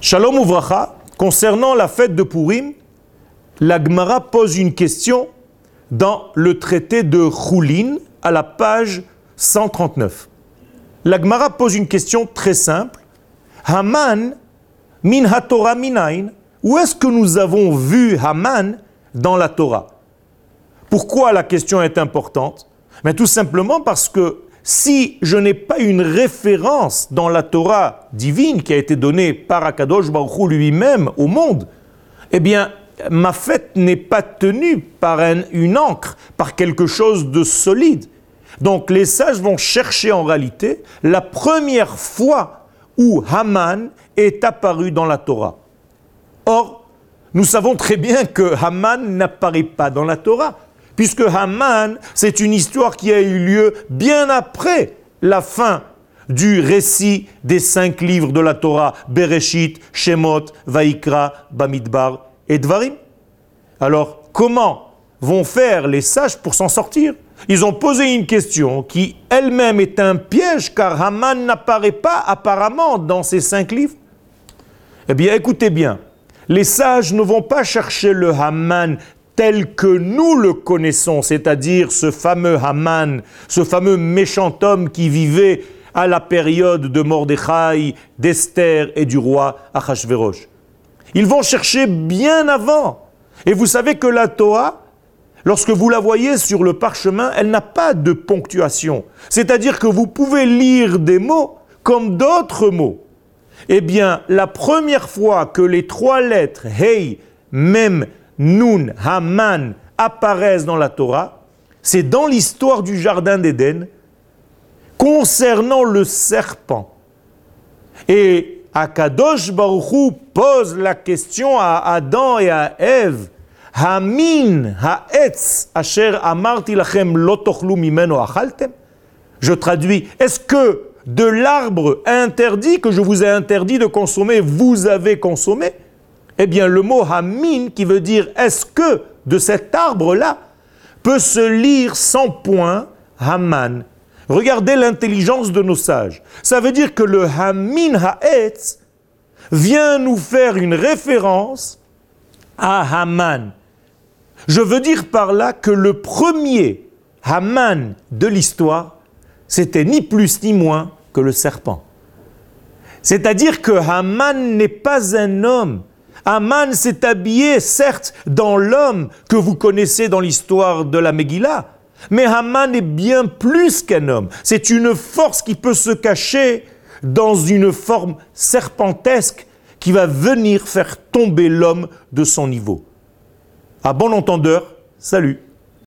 Shalom Uvracha, concernant la fête de Purim, la Gemara pose une question dans le traité de Choulin à la page 139. La Gemara pose une question très simple. Haman min haTorah minain. Où est-ce que nous avons vu Haman dans la Torah? Pourquoi la question est importante? Mais tout simplement parce que si je n'ai pas une référence dans la Torah divine qui a été donnée par Akadosh Baruch lui-même au monde, eh bien, ma fête n'est pas tenue par une encre, par quelque chose de solide. Donc les sages vont chercher en réalité la première fois où Haman est apparu dans la Torah. Or, nous savons très bien que Haman n'apparaît pas dans la Torah, puisque Haman, c'est une histoire qui a eu lieu bien après la fin du récit des cinq livres de la Torah, Bereshit, Shemot, Vaikra, Bamidbar et Dvarim. Alors, comment vont faire les sages pour s'en sortir? Ils ont posé une question qui elle-même est un piège, car Haman n'apparaît pas apparemment dans ces cinq livres. Eh bien, écoutez bien, les sages ne vont pas chercher le Haman tel que nous le connaissons, c'est-à-dire ce fameux Haman, ce fameux méchant homme qui vivait à la période de Mordechai, d'Esther et du roi Achashverosh. Ils vont chercher bien avant. Et vous savez que la Torah, lorsque vous la voyez sur le parchemin, elle n'a pas de ponctuation. C'est-à-dire que vous pouvez lire des mots comme d'autres mots. Eh bien, la première fois que les trois lettres Hey, Mem, Nun, Haman apparaissent dans la Torah, c'est dans l'histoire du Jardin d'Éden concernant le serpent. Et Akadosh Baruchou pose la question à Adam et à Ève. Hamin ha'etz asher amarti lachem lotochlu mimeno achaltem. Je traduis. Est-ce que de l'arbre interdit que je vous ai interdit de consommer, vous avez consommé? Eh bien, le mot hamin qui veut dire est-ce que de cet arbre-là peut se lire sans point Haman Regardez l'intelligence de nos sages. Ça veut dire que le Hamin Ha'etz vient nous faire une référence à Haman. Je veux dire par là que le premier Haman de l'histoire, c'était ni plus ni moins que le serpent. C'est-à-dire que Haman n'est pas un homme. Haman s'est habillé, certes, dans l'homme que vous connaissez dans l'histoire de la Megillah, mais Haman est bien plus qu'un homme. C'est une force qui peut se cacher dans une forme serpentesque qui va venir faire tomber l'homme de son niveau. À bon entendeur, salut